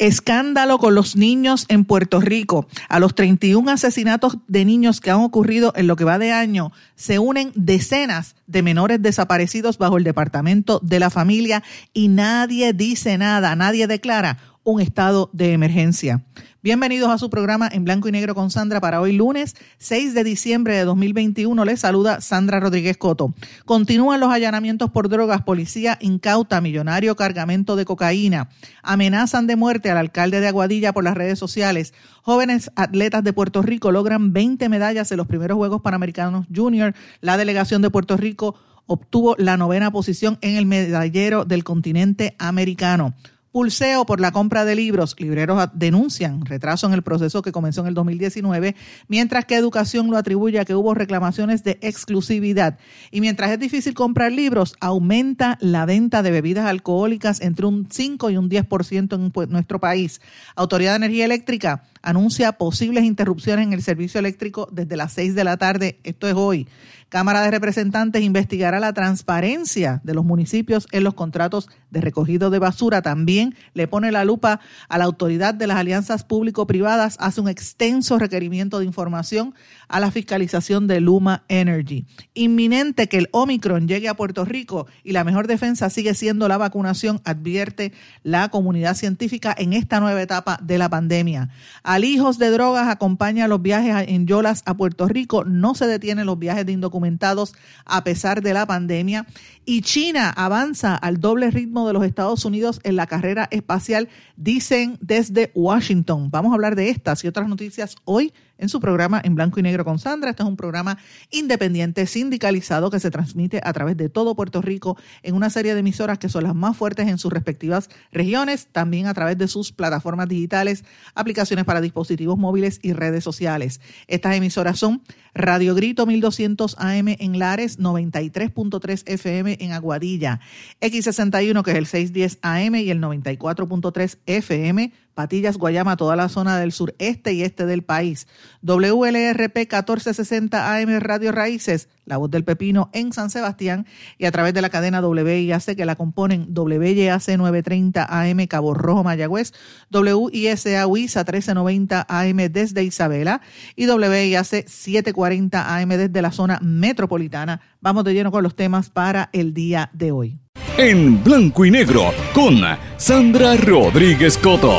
Escándalo con los niños en Puerto Rico. A los 31 asesinatos de niños que han ocurrido en lo que va de año, se unen decenas de menores desaparecidos bajo el Departamento de la Familia y nadie dice nada, nadie declara un estado de emergencia. Bienvenidos a su programa en blanco y negro con Sandra para hoy lunes 6 de diciembre de 2021. Les saluda Sandra Rodríguez Coto. Continúan los allanamientos por drogas. Policía incauta millonario cargamento de cocaína. Amenazan de muerte al alcalde de Aguadilla por las redes sociales. Jóvenes atletas de Puerto Rico logran 20 medallas en los primeros Juegos Panamericanos Junior. La delegación de Puerto Rico obtuvo la novena posición en el medallero del continente americano. Pulseo por la compra de libros. Libreros denuncian retraso en el proceso que comenzó en el 2019, mientras que Educación lo atribuye a que hubo reclamaciones de exclusividad. Y mientras es difícil comprar libros, aumenta la venta de bebidas alcohólicas entre un 5 y un 10% en pues, nuestro país. Autoridad de Energía Eléctrica anuncia posibles interrupciones en el servicio eléctrico desde las 6 de la tarde. Esto es hoy. Cámara de Representantes investigará la transparencia de los municipios en los contratos de recogido de basura. También le pone la lupa a la autoridad de las alianzas público-privadas, hace un extenso requerimiento de información a la fiscalización de Luma Energy. Inminente que el Omicron llegue a Puerto Rico y la mejor defensa sigue siendo la vacunación, advierte la comunidad científica en esta nueva etapa de la pandemia. Alijos de drogas acompaña los viajes en Yolas a Puerto Rico. No se detienen los viajes de indocumentados a pesar de la pandemia. Y China avanza al doble ritmo de los Estados Unidos en la carrera espacial, dicen desde Washington. Vamos a hablar de estas y otras noticias hoy en su programa En Blanco y Negro con Sandra. Este es un programa independiente, sindicalizado, que se transmite a través de todo Puerto Rico en una serie de emisoras que son las más fuertes en sus respectivas regiones, también a través de sus plataformas digitales, aplicaciones para dispositivos móviles y redes sociales. Estas emisoras son Radio Grito 1200 AM en Lares, 93.3 FM en Aguadilla, X61 que es el 610 AM y el 94.3 FM Patillas, Guayama, toda la zona del sureste y este del país. WLRP 1460 AM Radio Raíces, La Voz del Pepino en San Sebastián y a través de la cadena WIAC que la componen WYAC 930 AM Cabo Rojo Mayagüez, WISA WISA 1390 AM desde Isabela y WIAC 740 AM desde la zona metropolitana. Vamos de lleno con los temas para el día de hoy en blanco y negro con Sandra Rodríguez Coto.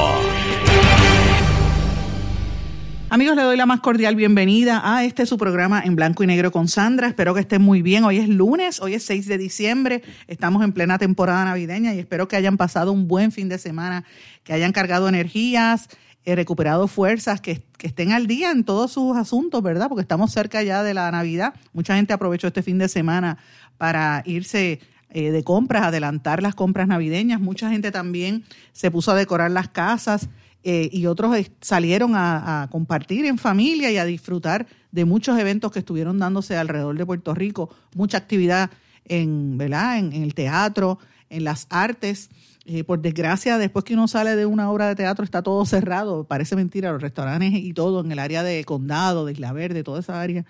Amigos, le doy la más cordial bienvenida a este su programa en blanco y negro con Sandra. Espero que estén muy bien. Hoy es lunes, hoy es 6 de diciembre. Estamos en plena temporada navideña y espero que hayan pasado un buen fin de semana, que hayan cargado energías, eh, recuperado fuerzas, que, que, estén al día en todos sus asuntos, ¿verdad? Porque estamos cerca ya de la Navidad. Mucha gente aprovechó este fin de semana para irse eh, de compras, adelantar las compras navideñas. Mucha gente también se puso a decorar las casas eh, y otros salieron a, compartir en familia y a disfrutar de muchos eventos que estuvieron dándose alrededor de Puerto Rico. Mucha actividad en, ¿verdad? en, el teatro, en las artes. Eh, por desgracia, después que uno sale de una obra de teatro está todo cerrado, parece mentira, los restaurantes y todo en el área de Condado, de Isla Verde, toda esa área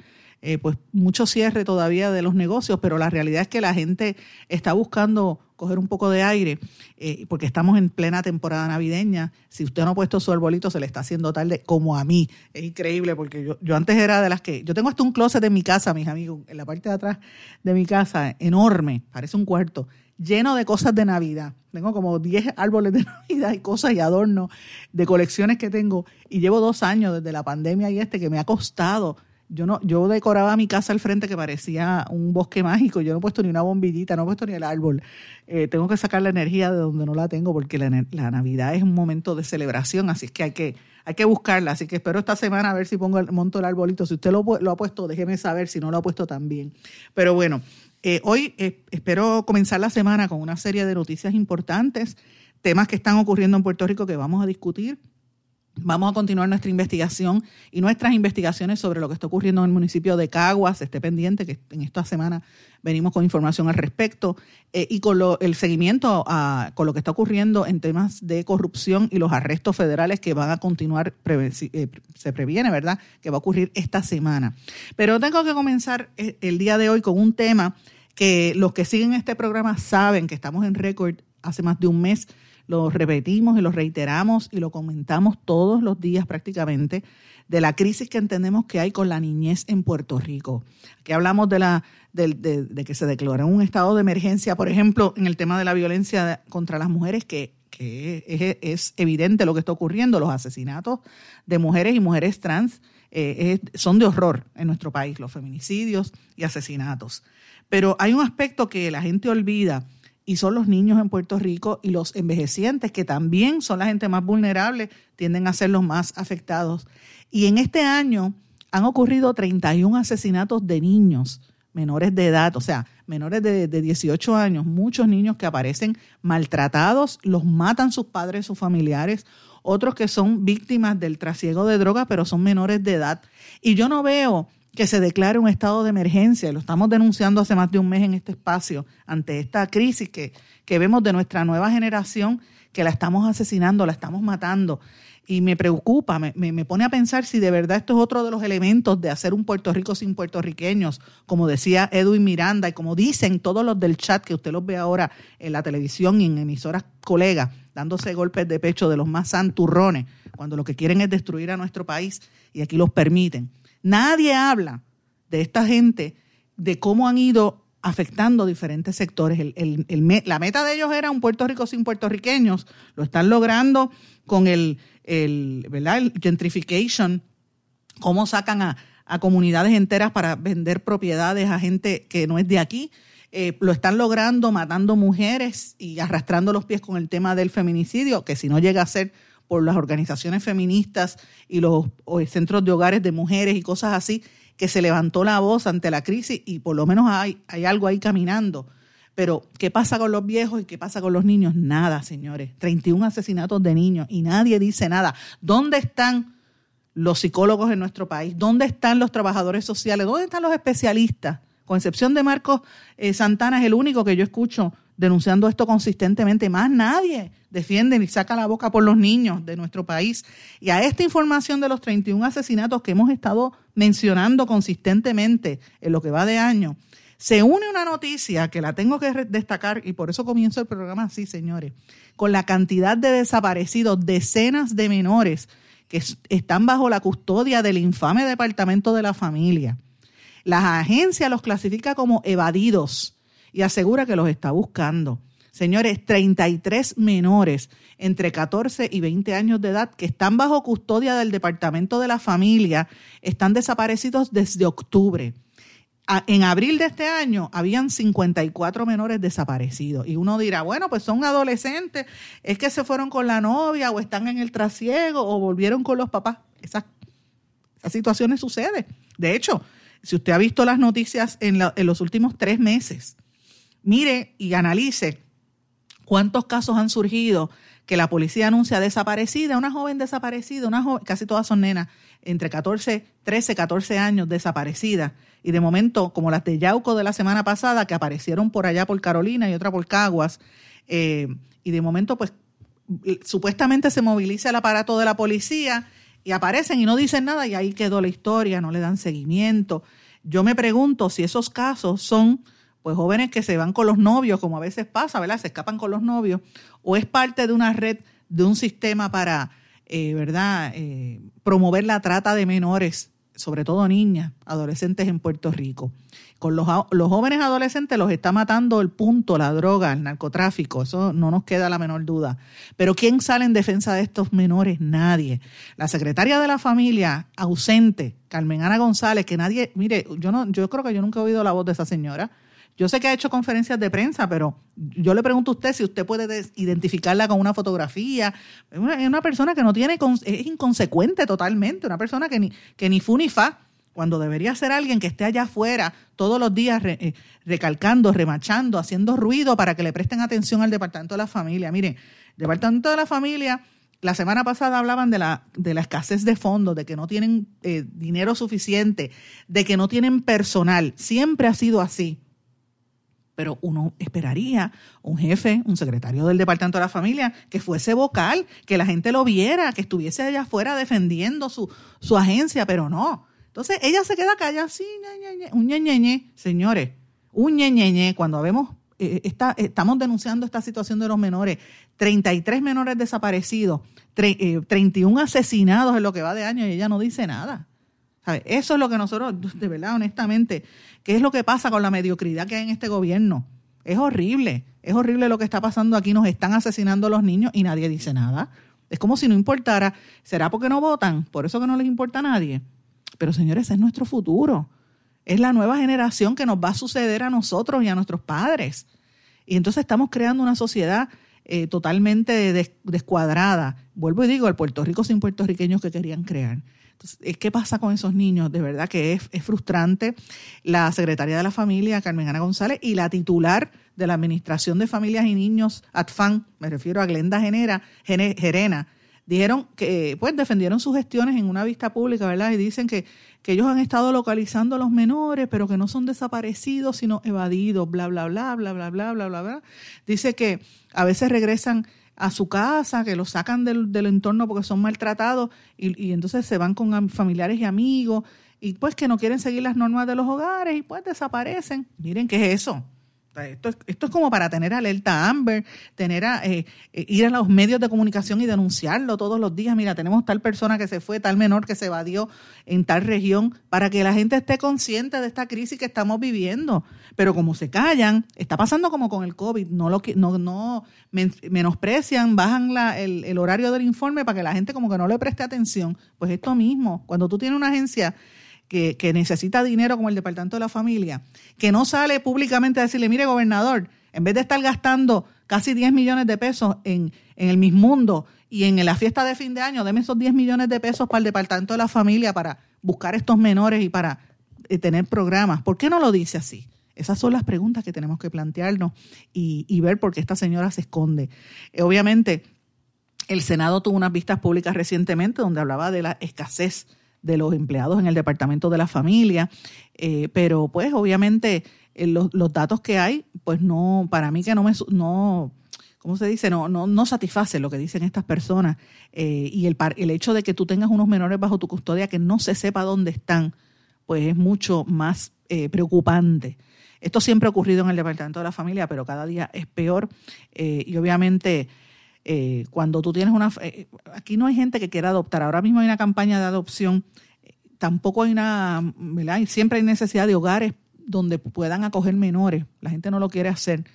eh, pues mucho cierre todavía de los negocios, pero la realidad es que la gente está buscando coger un poco de aire, eh, porque estamos en plena temporada navideña. Si usted no ha puesto su arbolito, se le está haciendo tarde, como a mí. Es increíble, porque yo, yo antes era de las que. Yo tengo hasta un closet en mi casa, mis amigos, en la parte de atrás de mi casa, enorme, parece un cuarto, lleno de cosas de Navidad. Tengo como 10 árboles de Navidad y cosas y adornos de colecciones que tengo. Y llevo dos años desde la pandemia y este que me ha costado yo no, yo decoraba mi casa al frente que parecía un bosque mágico. Yo no he puesto ni una bombillita, no he puesto ni el árbol. Eh, tengo que sacar la energía de donde no la tengo porque la, Navidad es un momento de celebración, así es que hay que, hay que buscarla. Así que espero esta semana a ver si pongo el, monto el arbolito. Si usted lo, lo ha puesto, déjeme saber si no lo ha puesto también. Pero bueno, Eh, hoy eh, espero comenzar la semana con una serie de noticias importantes, temas que están ocurriendo en Puerto Rico que vamos a discutir Vamos a continuar nuestra investigación y nuestras investigaciones sobre lo que está ocurriendo en el municipio de Caguas. Esté pendiente que en esta semana venimos con información al respecto eh, y con el seguimiento a, con lo que está ocurriendo en temas de corrupción y los arrestos federales que van a continuar, eh, se previene, ¿verdad?, que va a ocurrir esta semana. Pero tengo que comenzar eh, el día de hoy con un tema que los que siguen este programa saben que estamos en récord hace más de un mes lo repetimos y lo reiteramos y lo comentamos todos los días prácticamente, de la crisis que entendemos que hay con la niñez en Puerto Rico. Aquí hablamos de, la, de, que se declaró un estado de emergencia, por ejemplo, en el tema de la violencia contra las mujeres, que, es, evidente lo que está ocurriendo, los asesinatos de mujeres y mujeres trans. Eh, son de horror en nuestro país, los feminicidios y asesinatos. Pero hay un aspecto que la gente olvida y son los niños en Puerto Rico y los envejecientes, que también son la gente más vulnerable, tienden a ser los más afectados. Y en este año han ocurrido 31 asesinatos de niños menores de edad, o sea, menores de, 18 años, muchos niños que aparecen maltratados, los matan sus padres, sus familiares, otros que son víctimas del trasiego de drogas, pero son menores de edad. Y yo no veo que se declare un estado de emergencia. Lo estamos denunciando hace más de un mes en este espacio ante esta crisis que, que vemos de nuestra nueva generación, que la estamos asesinando, la estamos matando. Y me preocupa, me, me, pone a pensar si de verdad esto es otro de los elementos de hacer un Puerto Rico sin puertorriqueños, como decía Edwin Miranda y como dicen todos los del chat que usted los ve ahora en la televisión y en emisoras colegas, dándose golpes de pecho de los más santurrones, cuando lo que quieren es destruir a nuestro país y aquí los permiten. Nadie habla de esta gente, de cómo han ido afectando diferentes sectores. la meta de ellos era un Puerto Rico sin puertorriqueños. Lo están logrando con el, ¿verdad? gentrification, cómo sacan a, comunidades enteras para vender propiedades a gente que no es de aquí. Eh, lo están logrando matando mujeres y arrastrando los pies con el tema del feminicidio, que si no llega a ser por las organizaciones feministas y los centros de hogares de mujeres y cosas así, que se levantó la voz ante la crisis y por lo menos hay, hay algo ahí caminando. Pero, ¿qué pasa con los viejos y qué pasa con los niños? Nada, señores. 31 asesinatos de niños y nadie dice nada. ¿Dónde están los psicólogos en nuestro país? ¿Dónde están los trabajadores sociales? ¿Dónde están los especialistas? Con excepción de Marcos eh, Santana, es el único que yo escucho denunciando esto consistentemente. Más nadie defiende ni saca la boca por los niños de nuestro país. Y a esta información de los 31 asesinatos que hemos estado mencionando consistentemente en lo que va de año, se une una noticia que la tengo que destacar y por eso comienzo el programa así, señores, con la cantidad de desaparecidos, decenas de menores que están bajo la custodia del infame Departamento de la Familia. La agencia los clasifica como evadidos y asegura que los está buscando. Señores, 33 menores entre 14 y 20 años de edad que están bajo custodia del Departamento de la Familia están desaparecidos desde octubre. En abril de este año habían 54 menores desaparecidos. Y uno dirá, bueno, pues son adolescentes, es que se fueron con la novia o están en el trasiego o volvieron con los papás. Esas, situaciones suceden. De hecho, si usted ha visto las noticias en los últimos tres meses, mire y analice cuántos casos han surgido que la policía anuncia desaparecida, una joven desaparecida, una joven, casi todas son nenas, entre 14, 13, 14 años desaparecida. Y de momento, como las de Yauco de la semana pasada, que aparecieron por allá por Carolina y otra por Caguas, eh, y de momento, pues, supuestamente se moviliza el aparato de la policía y aparecen y no dicen nada y ahí quedó la historia, no le dan seguimiento. Yo me pregunto si esos casos son pues jóvenes que se van con los novios, como a veces pasa, ¿verdad? Se escapan con los novios, o es parte de una red, de un sistema para, eh, ¿verdad?, eh, promover la trata de menores, sobre todo niñas, adolescentes en Puerto Rico. Con los, los jóvenes adolescentes los está matando el punto, la droga, el narcotráfico, eso no nos queda la menor duda. Pero ¿quién sale en defensa de estos menores? Nadie. La secretaria de la familia, ausente, Carmen Ana González, que nadie, mire, yo no, yo creo que yo nunca he oído la voz de esa señora yo sé que ha hecho conferencias de prensa, pero yo le pregunto a usted si usted puede identificarla con una fotografía. Es una, persona que no tiene, es inconsecuente totalmente, una persona que ni, que ni fu ni fa. cuando debería ser alguien que esté allá afuera todos los días eh, recalcando, remachando, haciendo ruido para que le presten atención al Departamento de la Familia. Miren, Departamento de la Familia, la semana pasada hablaban de la, de la escasez de fondos, de que no tienen eh, dinero suficiente, de que no tienen personal. Siempre ha sido así. Pero uno esperaría un jefe, un secretario del Departamento de la Familia, que fuese vocal, que la gente lo viera, que estuviese allá afuera defendiendo su, su agencia, pero no entonces ella se queda callada, sí, un ñeñeñe, señores, un ñeñeñe, cuando vemos, eh, estamos denunciando esta situación de los menores, 33 menores desaparecidos, 31 eh, asesinados en lo que va de año y ella no dice nada. Eso es lo que nosotros, de verdad, honestamente, ¿qué es lo que pasa con la mediocridad que hay en este gobierno? Es horrible, es horrible lo que está pasando aquí, nos están asesinando a los niños y nadie dice nada. Es como si no importara. ¿Será porque no votan? ¿Por eso que no les importa a nadie? Pero señores, es nuestro futuro. Es la nueva generación que nos va a suceder a nosotros y a nuestros padres. Y entonces estamos creando una sociedad eh, totalmente descuadrada. Vuelvo y digo, el Puerto Rico sin puertorriqueños que querían crear. Entonces, ¿qué pasa con esos niños? De verdad que es, frustrante. La secretaria de la familia, Carmen Ana González, y la titular de la Administración de Familias y Niños, ATFAN, me refiero a Glenda Genera, Gerena, dijeron que, pues, defendieron sus gestiones en una vista pública, ¿verdad? Y dicen que, que ellos han estado localizando a los menores, pero que no son desaparecidos, sino evadidos, bla, bla, bla, bla, bla, bla, bla, bla, bla. Dice que a veces regresan a su casa, que los sacan del, del entorno porque son maltratados y, y entonces se van con familiares y amigos y pues que no quieren seguir las normas de los hogares y pues desaparecen. Miren qué es eso. Esto es, esto es como para tener alerta Amber, tener a, eh, eh, ir a los medios de comunicación y denunciarlo todos los días. Mira, tenemos tal persona que se fue, tal menor que se evadió en tal región, para que la gente esté consciente de esta crisis que estamos viviendo. Pero como se callan, está pasando como con el COVID, no lo no, no menosprecian, bajan la, el, el horario del informe para que la gente como que no le preste atención. Pues esto mismo, cuando tú tienes una agencia que, necesita dinero como el Departamento de la Familia, que no sale públicamente a decirle, mire gobernador, en vez de estar gastando casi 10 millones de pesos en, en el mundo y en la fiesta de fin de año, deme esos 10 millones de pesos para el Departamento de la Familia para buscar estos menores y para eh, tener programas. ¿Por qué no lo dice así? Esas son las preguntas que tenemos que plantearnos y, y ver por qué esta señora se esconde. Eh, obviamente, el Senado tuvo unas vistas públicas recientemente donde hablaba de la escasez de los empleados en el departamento de la familia, eh, pero pues obviamente eh, los, datos que hay, pues no, para mí que no me, no, ¿cómo se dice? No, no, no satisface lo que dicen estas personas eh, y el, el hecho de que tú tengas unos menores bajo tu custodia que no se sepa dónde están, pues es mucho más preocupante. Esto siempre ha ocurrido en el Departamento de la Familia, pero cada día es peor y obviamente eh, cuando tú tienes una... Eh, aquí no hay gente que quiera adoptar, ahora mismo hay una campaña de adopción, tampoco hay una... ¿verdad? Siempre hay necesidad de hogares donde puedan acoger menores, la gente no lo quiere hacer.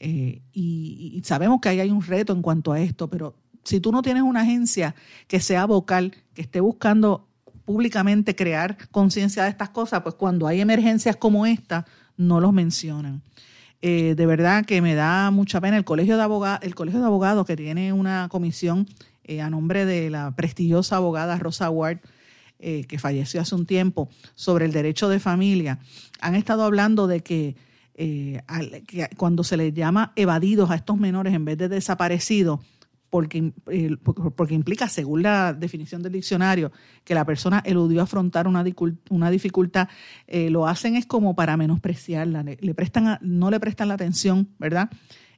Eh, y, sabemos que ahí hay un reto en cuanto a esto, pero si tú no tienes una agencia que sea vocal, que esté buscando públicamente crear conciencia de estas cosas, pues cuando hay emergencias como esta, no los mencionan. Eh, de verdad que me da mucha pena. El colegio de abogados, el colegio de abogados que tiene una comisión eh, a nombre de la prestigiosa abogada Rosa Ward, eh, que falleció hace un tiempo, sobre el derecho de familia, han estado hablando de que, que cuando se les llama evadidos a estos menores en vez de desaparecidos, porque, porque implica, según la definición del diccionario, que la persona eludió afrontar una, una dificultad, eh, lo hacen es como para menospreciarla, le, prestan no le prestan la atención, ¿verdad?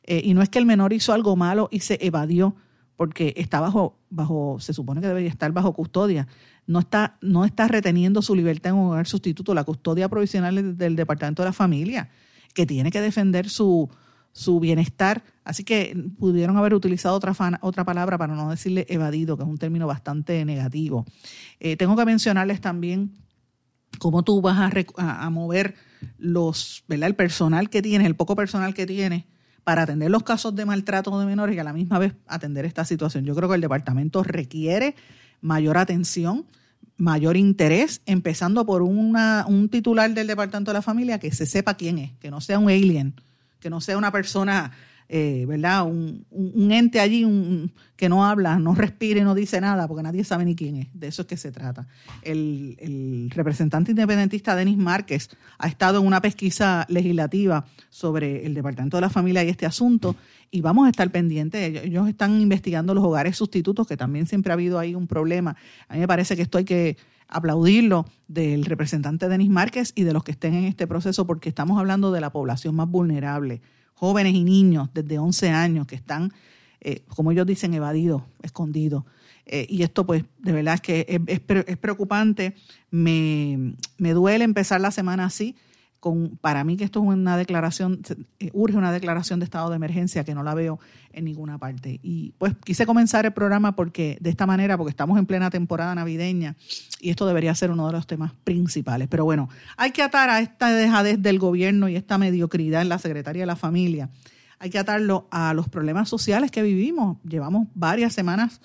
Eh, y no es que el menor hizo algo malo y se evadió, porque está bajo, bajo, se supone que debería estar bajo custodia, no está, no está reteniendo su libertad en un hogar sustituto, la custodia provisional del Departamento de la Familia, que tiene que defender su, su bienestar. Así que pudieron haber utilizado otra, otra palabra para no decirle evadido, que es un término bastante negativo. Eh, tengo que mencionarles también cómo tú vas a, mover los, ¿verdad? el personal que tienes, el poco personal que tienes para atender los casos de maltrato de menores y a la misma vez atender esta situación. Yo creo que el departamento requiere mayor atención, mayor interés, empezando por una, un titular del departamento de la familia que se sepa quién es, que no sea un alien, que no sea una persona eh, ¿verdad? Un, ente allí un, que no habla, no respira y no dice nada, porque nadie sabe ni quién es. De eso es que se trata. El, el representante independentista Denis Márquez ha estado en una pesquisa legislativa sobre el Departamento de la Familia y este asunto, y vamos a estar pendientes. Ellos, están investigando los hogares sustitutos, que también siempre ha habido ahí un problema. A mí me parece que esto hay que aplaudirlo del representante Denis Márquez y de los que estén en este proceso, porque estamos hablando de la población más vulnerable jóvenes y niños desde 11 años que están, eh, como ellos dicen, evadidos, escondidos. Eh, y esto, pues, de verdad es que es, es, preocupante. Me, me, duele empezar la semana así, para mí que esto es una declaración, eh, urge una declaración de estado de emergencia que no la veo en ninguna parte. Y pues quise comenzar el programa porque de esta manera, porque estamos en plena temporada navideña y esto debería ser uno de los temas principales. Pero bueno, hay que atar a esta dejadez del gobierno y esta mediocridad en la Secretaría de la Familia. Hay que atarlo a los problemas sociales que vivimos. Llevamos varias semanas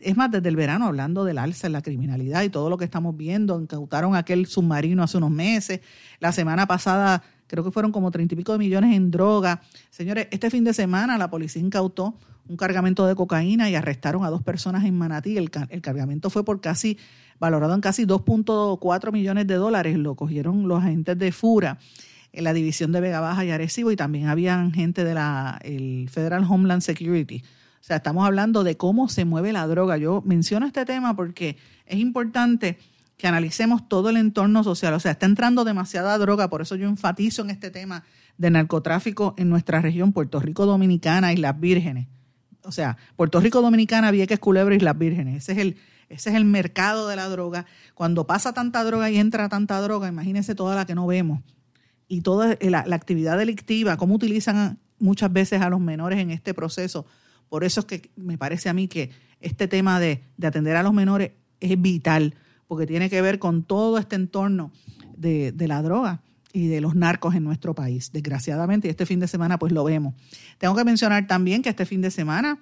es más, desde el verano hablando del alza en la criminalidad y todo lo que estamos viendo, incautaron aquel submarino hace unos meses, la semana pasada creo que fueron como treinta y pico de millones en droga. Señores, este fin de semana la policía incautó un cargamento de cocaína y arrestaron a dos personas en Manatí. El, cargamento fue por casi, valorado en casi 2.4 millones de dólares. Lo cogieron los agentes de FURA en la división de Vega Baja y Arecibo y también habían gente de la Federal Homeland Security sea, estamos hablando de cómo se mueve la droga. Yo menciono este tema porque es importante que analicemos todo el entorno social. O sea, está entrando demasiada droga, por eso yo enfatizo en este tema de narcotráfico en nuestra región, Puerto Rico Dominicana, y las Vírgenes. O sea, Puerto Rico Dominicana, Vieques, Culebra y las Vírgenes. Ese es el, ese es el mercado de la droga. Cuando pasa tanta droga y entra tanta droga, imagínense toda la que no vemos. Y toda la actividad delictiva, cómo utilizan muchas veces a los menores en este proceso por eso es que me parece a mí que este tema de, atender a los menores es vital, porque tiene que ver con todo este entorno de, la droga y de los narcos en nuestro país, desgraciadamente, y este fin de semana pues lo vemos. Tengo que mencionar también que este fin de semana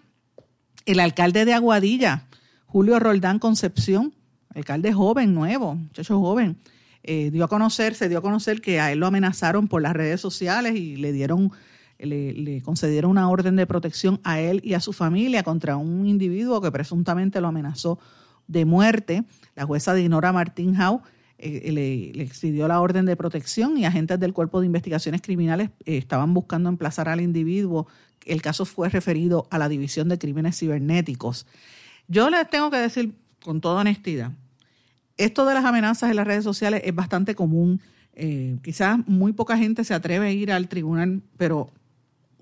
el alcalde de Aguadilla, Julio Roldán Concepción, alcalde joven, nuevo, muchacho joven, eh, dio a conocer, se dio a conocer que a él lo amenazaron por las redes sociales y le dieron le, concedieron una orden de protección a él y a su familia contra un individuo que presuntamente lo amenazó de muerte. La jueza Dinora Martín Jau eh, le, expidió la orden de protección y agentes del Cuerpo de Investigaciones Criminales eh, estaban buscando emplazar al individuo. El caso fue referido a la División de Crímenes Cibernéticos. Yo les tengo que decir con toda honestidad, esto de las amenazas en las redes sociales es bastante común. Eh, quizás muy poca gente se atreve a ir al tribunal, pero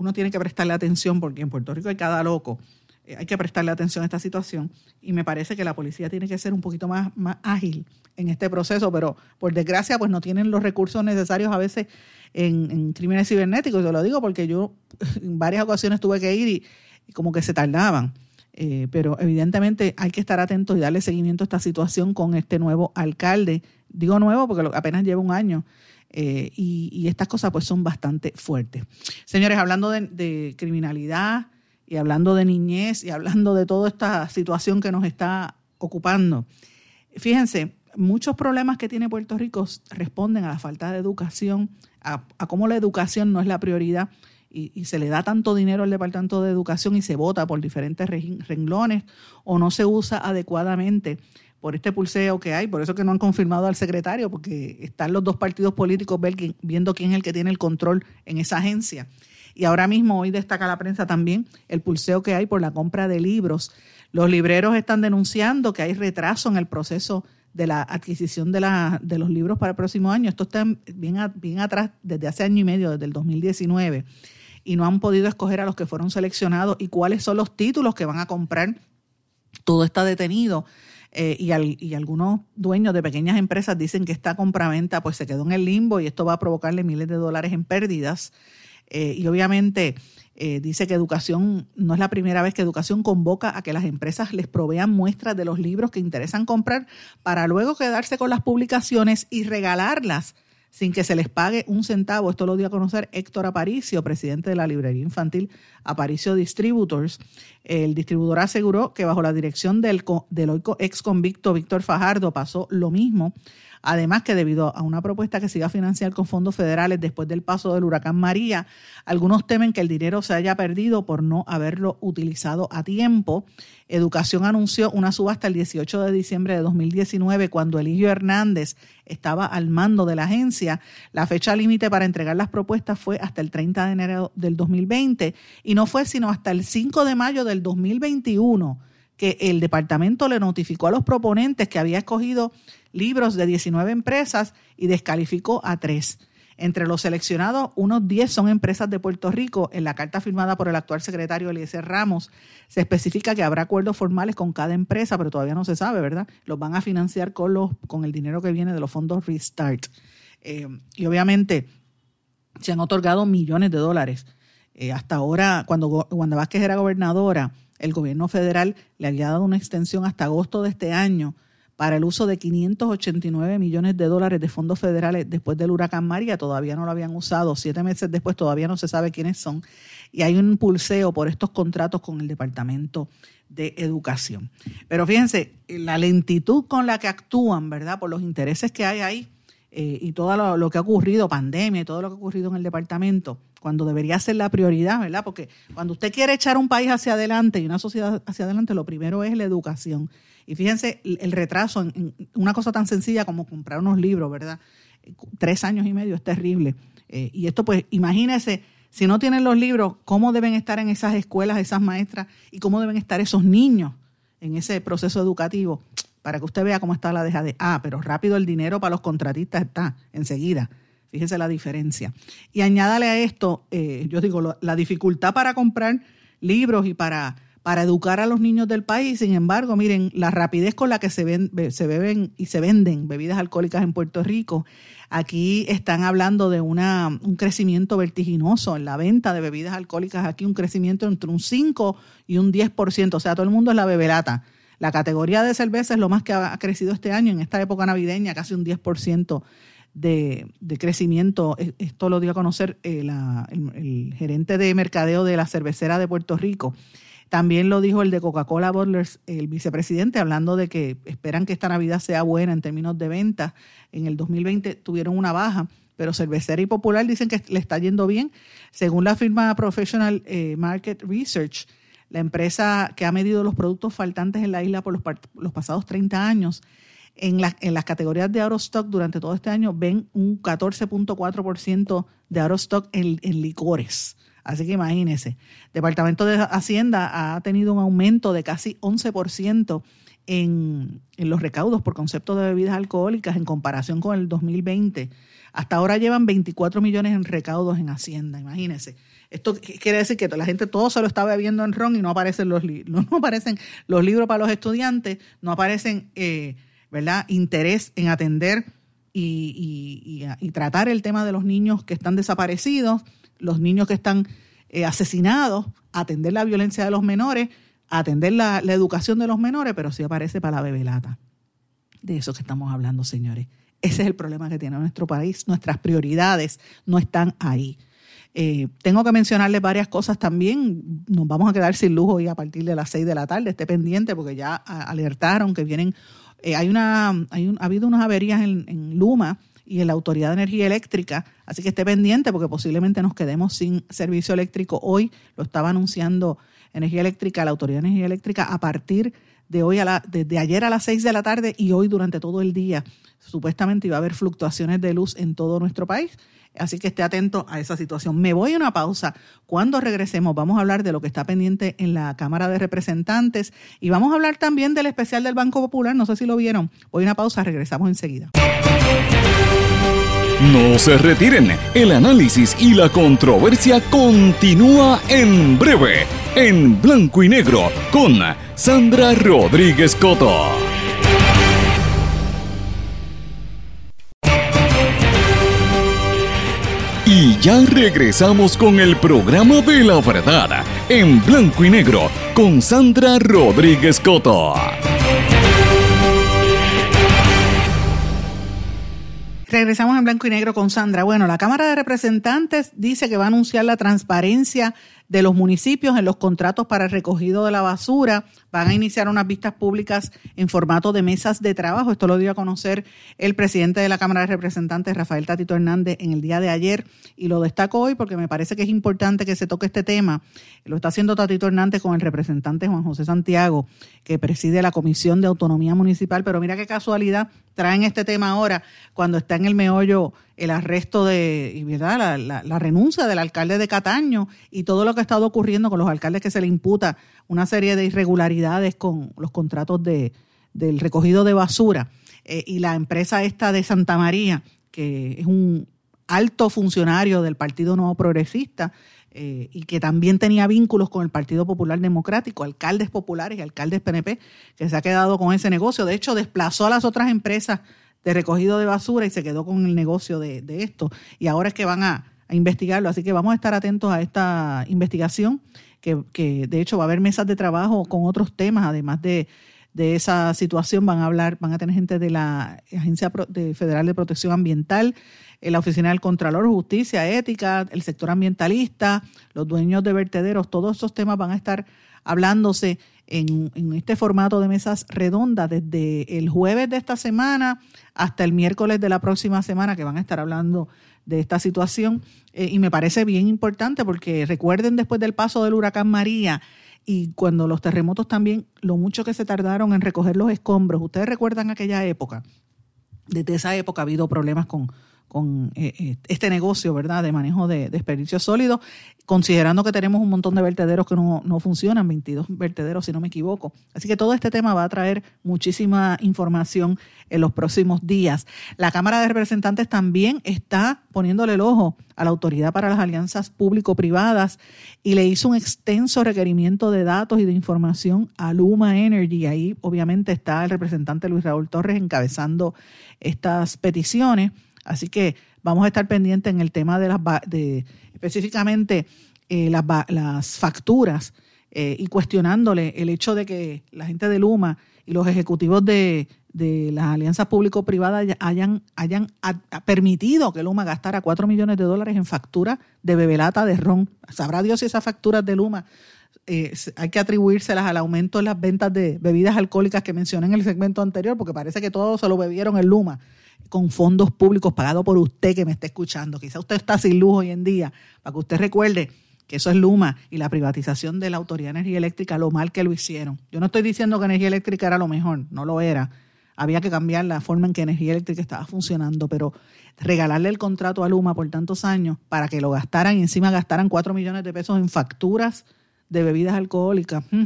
uno tiene que prestarle atención porque en Puerto Rico hay cada loco. Eh, hay que prestarle atención a esta situación y me parece que la policía tiene que ser un poquito más, ágil en este proceso, pero por desgracia pues no tienen los recursos necesarios a veces en, crímenes cibernéticos. Yo lo digo porque yo en varias ocasiones tuve que ir y, como que se tardaban. Eh, pero evidentemente hay que estar atentos y darle seguimiento a esta situación con este nuevo alcalde. Digo nuevo porque apenas lleva un año eh, y, estas cosas pues son bastante fuertes. Señores, hablando de, criminalidad y hablando de niñez y hablando de toda esta situación que nos está ocupando, fíjense, muchos problemas que tiene Puerto Rico responden a la falta de educación, a, cómo la educación no es la prioridad y, y, se le da tanto dinero al Departamento de Educación y se vota por diferentes renglones o no se usa adecuadamente por este pulseo que hay, por eso que no han confirmado al secretario, porque están los dos partidos políticos viendo quién es el que tiene el control en esa agencia. Y ahora mismo, hoy destaca la prensa también el pulseo que hay por la compra de libros. Los libreros están denunciando que hay retraso en el proceso de la adquisición de, la, de los libros para el próximo año. Esto está bien, bien atrás desde hace año y medio, desde el 2019, y no han podido escoger a los que fueron seleccionados y cuáles son los títulos que van a comprar. Todo está detenido eh, y, y, algunos dueños de pequeñas empresas dicen que esta compraventa pues se quedó en el limbo y esto va a provocarle miles de dólares en pérdidas. Eh, y obviamente eh, dice que educación, no es la primera vez que educación convoca a que las empresas les provean muestras de los libros que interesan comprar para luego quedarse con las publicaciones y regalarlas sin que se les pague un centavo. Esto lo dio a conocer Héctor Aparicio, presidente de la librería infantil Aparicio Distributors. El distribuidor aseguró que bajo la dirección del, del ex convicto Víctor Fajardo pasó lo mismo Además que debido a una propuesta que se iba a financiar con fondos federales después del paso del huracán María, algunos temen que el dinero se haya perdido por no haberlo utilizado a tiempo. Educación anunció una subasta el 18 de diciembre de 2019 cuando Eligio Hernández estaba al mando de la agencia. La fecha límite para entregar las propuestas fue hasta el 30 de enero del 2020 y no fue sino hasta el 5 de mayo del 2021 que el departamento le notificó a los proponentes que había escogido libros de 19 empresas y descalificó a tres. Entre los seleccionados, unos 10 son empresas de Puerto Rico. En la carta firmada por el actual secretario Eliezer Ramos, se especifica que habrá acuerdos formales con cada empresa, pero todavía no se sabe, ¿verdad? Los van a financiar con, los, con el dinero que viene de los fondos Restart. Eh, y obviamente se han otorgado millones de dólares. Eh, hasta ahora, cuando Wanda Vázquez era gobernadora, el gobierno federal le había dado una extensión hasta agosto de este año para el uso de 589 millones de dólares de fondos federales después del huracán María. Todavía no lo habían usado. Siete meses después todavía no se sabe quiénes son. Y hay un pulseo por estos contratos con el Departamento de Educación. Pero fíjense, la lentitud con la que actúan, ¿verdad? Por los intereses que hay ahí eh, y todo lo, lo, que ha ocurrido, pandemia y todo lo que ha ocurrido en el departamento, cuando debería ser la prioridad, ¿verdad? Porque cuando usted quiere echar un país hacia adelante y una sociedad hacia adelante, lo primero es la educación. Y fíjense el retraso en, una cosa tan sencilla como comprar unos libros, ¿verdad? Tres años y medio es terrible. Eh, y esto, pues, imagínense, si no tienen los libros, cómo deben estar en esas escuelas esas maestras y cómo deben estar esos niños en ese proceso educativo para que usted vea cómo está la deja de, ah, pero rápido el dinero para los contratistas está enseguida. Fíjese la diferencia. Y añádale a esto, eh, yo digo, la dificultad para comprar libros y para para educar a los niños del país. Sin embargo, miren, la rapidez con la que se, ven, se beben y se venden bebidas alcohólicas en Puerto Rico. Aquí están hablando de una, un crecimiento vertiginoso en la venta de bebidas alcohólicas. Aquí un crecimiento entre un 5 y un 10%. O sea, todo el mundo es la beberata. La categoría de cerveza es lo más que ha crecido este año en esta época navideña, casi un 10% de, crecimiento. E, esto lo dio a conocer eh, el gerente de mercadeo de la cervecera de Puerto Rico. También lo dijo el de Coca-Cola Bottlers, el vicepresidente, hablando de que esperan que esta Navidad sea buena en términos de ventas. En el 2020 tuvieron una baja, pero Cervecera y Popular dicen que le está yendo bien. Según la firma Professional eh, Market Research, la empresa que ha medido los productos faltantes en la isla por los, pasados 30 años, en, en, las categorías de out stock durante todo este año ven un 14.4% de out stock en, en licores. Así que imagínense, Departamento de Hacienda ha tenido un aumento de casi 11% en, en los recaudos por concepto de bebidas alcohólicas en comparación con el 2020. Hasta ahora llevan 24 millones en recaudos en Hacienda, imagínense. Esto quiere decir que la gente todo se lo está bebiendo en ron y no aparecen los, no aparecen los libros para los estudiantes, no aparecen, eh, ¿verdad?, interés en atender y, y, y tratar el tema de los niños que están desaparecidos los niños que están eh, asesinados, atender la violencia de los menores, atender la, educación de los menores, pero sí aparece para la bebelata. De eso que estamos hablando, señores. Ese es el problema que tiene nuestro país. Nuestras prioridades no están ahí. Eh, tengo que mencionarles varias cosas también. Nos vamos a quedar sin lujo y a partir de las seis de la tarde. Esté pendiente porque ya alertaron que vienen. Eh, hay una, hay ha habido unas averías en, en Luma y en la Autoridad de Energía Eléctrica. Así que esté pendiente porque posiblemente nos quedemos sin servicio eléctrico. Hoy lo estaba anunciando Energía Eléctrica, la Autoridad de Energía Eléctrica, a partir de hoy a la, desde ayer a las 6 de la tarde y hoy durante todo el día. Supuestamente iba a haber fluctuaciones de luz en todo nuestro país. Así que esté atento a esa situación. Me voy a una pausa. Cuando regresemos vamos a hablar de lo que está pendiente en la Cámara de Representantes y vamos a hablar también del especial del Banco Popular. No sé si lo vieron. Voy a una pausa, regresamos enseguida. No se retiren, el análisis y la controversia continúa en breve, en blanco y negro, con Sandra Rodríguez Coto. Y ya regresamos con el programa de la verdad, en blanco y negro, con Sandra Rodríguez Coto. Regresamos en blanco y negro con Sandra. Bueno, la Cámara de Representantes dice que va a anunciar la transparencia de los municipios en los contratos para el recogido de la basura. Van a iniciar unas vistas públicas en formato de mesas de trabajo. Esto lo dio a conocer el presidente de la Cámara de Representantes, Rafael Tatito Hernández, en el día de ayer y lo destaco hoy porque me parece que es importante que se toque este tema. Lo está haciendo Tatito Hernández con el representante Juan José Santiago, que preside la Comisión de Autonomía Municipal. Pero mira qué casualidad traen este tema ahora cuando está en el meollo el arresto de, ¿verdad? La, la, renuncia del alcalde de Cataño y todo lo que ha estado ocurriendo con los alcaldes que se le imputa una serie de irregularidades con los contratos de, del recogido de basura eh, y la empresa esta de Santa María, que es un alto funcionario del Partido Nuevo Progresista, eh, y que también tenía vínculos con el Partido Popular Democrático, alcaldes populares y alcaldes PNP, que se ha quedado con ese negocio. De hecho, desplazó a las otras empresas de recogido de basura y se quedó con el negocio de, esto. Y ahora es que van a, investigarlo. Así que vamos a estar atentos a esta investigación, que, que, de hecho va a haber mesas de trabajo con otros temas, además de, de esa situación. Van a hablar, van a tener gente de la Agencia Federal de Protección Ambiental, la Oficina del Contralor, Justicia, Ética, el sector ambientalista, los dueños de vertederos, todos esos temas van a estar hablándose en, este formato de mesas redondas desde el jueves de esta semana hasta el miércoles de la próxima semana que van a estar hablando de esta situación. Eh, y me parece bien importante porque recuerden después del paso del huracán María y cuando los terremotos también, lo mucho que se tardaron en recoger los escombros. Ustedes recuerdan aquella época. Desde esa época ha habido problemas con, con eh, eh, este negocio, ¿verdad?, de manejo de, desperdicios sólidos, considerando que tenemos un montón de vertederos que no, no, funcionan, 22 vertederos si no me equivoco. Así que todo este tema va a traer muchísima información en los próximos días. La Cámara de Representantes también está poniéndole el ojo a la Autoridad para las Alianzas Público-Privadas y le hizo un extenso requerimiento de datos y de información a Luma Energy. Ahí obviamente está el representante Luis Raúl Torres encabezando estas peticiones Así que vamos a estar pendientes en el tema de las de específicamente eh, las, las, facturas eh, y cuestionándole el hecho de que la gente de Luma y los ejecutivos de, las alianzas público-privadas hayan, hayan permitido que Luma gastara 4 millones de dólares en facturas de bebelata de ron. Sabrá Dios si esas facturas de Luma eh, hay que atribuírselas al aumento en las ventas de bebidas alcohólicas que mencioné en el segmento anterior, porque parece que todos se lo bebieron en Luma con fondos públicos pagados por usted que me está escuchando. Quizá usted está sin luz hoy en día, para que usted recuerde que eso es Luma y la privatización de la Autoridad de Energía Eléctrica, lo mal que lo hicieron. Yo no estoy diciendo que Energía Eléctrica era lo mejor, no lo era. Había que cambiar la forma en que Energía Eléctrica estaba funcionando, pero regalarle el contrato a Luma por tantos años para que lo gastaran y encima gastaran cuatro millones de pesos en facturas de bebidas alcohólicas. Hmm,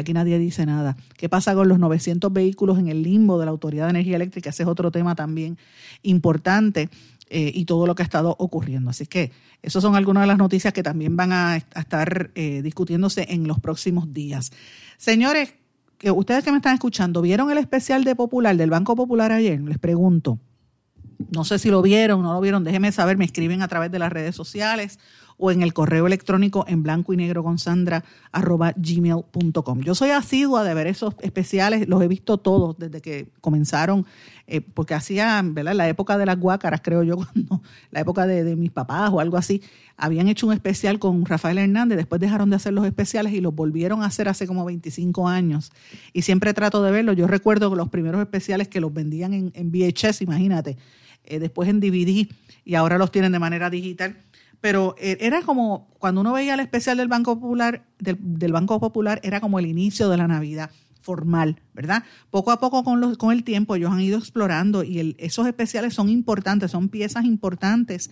aquí nadie dice nada. ¿Qué pasa con los 900 vehículos en el limbo de la Autoridad de Energía Eléctrica? Ese es otro tema también importante eh, y todo lo que ha estado ocurriendo. Así que esas son algunas de las noticias que también van a, estar eh, discutiéndose en los próximos días. Señores, que ustedes que me están escuchando, ¿vieron el especial de Popular, del Banco Popular ayer? Les pregunto. No sé si lo vieron, no lo vieron, déjenme saber, me escriben a través de las redes sociales o en el correo electrónico en blanco y negro con sandra arroba gmail.com. Yo soy asidua de ver esos especiales, los he visto todos desde que comenzaron, eh, porque hacían, ¿verdad? La época de las guácaras, creo yo, cuando la época de, mis papás o algo así, habían hecho un especial con Rafael Hernández, después dejaron de hacer los especiales y los volvieron a hacer hace como 25 años. Y siempre trato de verlos. Yo recuerdo los primeros especiales que los vendían en, en VHS, imagínate, eh, después en DVD y ahora los tienen de manera digital pero eh, era como cuando uno veía el especial del Banco Popular, del, Banco Popular, era como el inicio de la Navidad formal, ¿verdad? Poco a poco con, los, con el tiempo ellos han ido explorando y esos especiales son importantes, son piezas importantes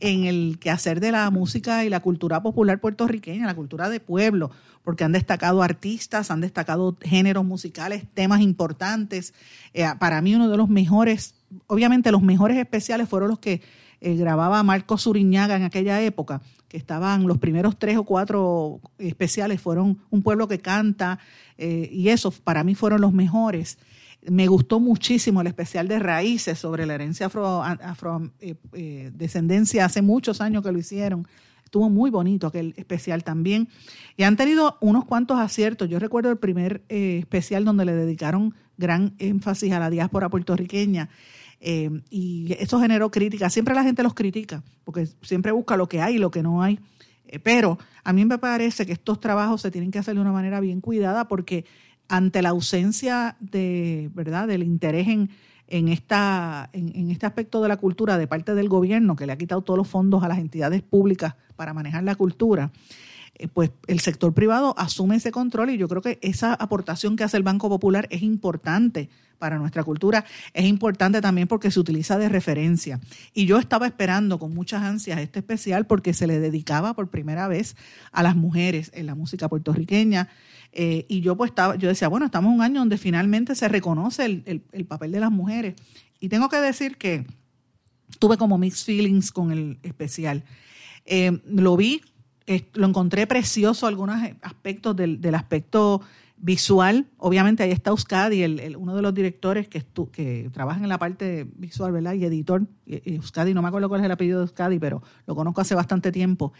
en el quehacer de la música y la cultura popular puertorriqueña, la cultura de pueblo, porque han destacado artistas, han destacado géneros musicales, temas importantes. Eh, para mí uno de los mejores, obviamente los mejores especiales fueron los que eh, grababa Marco Suriñaga en aquella época, que estaban los primeros tres o cuatro especiales, fueron Un pueblo que canta, eh, y esos para mí fueron los mejores. Me gustó muchísimo el especial de Raíces sobre la herencia afro, eh, hace muchos años que lo hicieron. Estuvo muy bonito aquel especial también. Y han tenido unos cuantos aciertos. Yo recuerdo el primer especial donde le dedicaron gran énfasis a la diáspora puertorriqueña Eh, y eso generó crítica. Siempre la gente los critica, porque siempre busca lo que hay y lo que no hay. Eh, pero a mí me parece que estos trabajos se tienen que hacer de una manera bien cuidada, porque ante la ausencia de, ¿verdad?, del interés en, en, esta, en, este aspecto de la cultura de parte del gobierno, que le ha quitado todos los fondos a las entidades públicas para manejar la cultura, pues el sector privado asume ese control y yo creo que esa aportación que hace el Banco Popular es importante para nuestra cultura, es importante también porque se utiliza de referencia. Y yo estaba esperando con muchas ansias este especial porque se le dedicaba por primera vez a las mujeres en la música puertorriqueña. Eh, y yo pues estaba, yo decía, bueno, estamos un año donde finalmente se reconoce el, papel de las mujeres. Y tengo que decir que tuve como mixed feelings con el especial. Eh, lo vi lo encontré precioso algunos aspectos del, aspecto visual. Obviamente ahí está Euskadi, el, uno de los directores que, que trabaja en la parte visual, ¿verdad? Y editor. Euskadi, no me acuerdo cuál es el apellido de Euskadi, pero lo conozco hace bastante tiempo.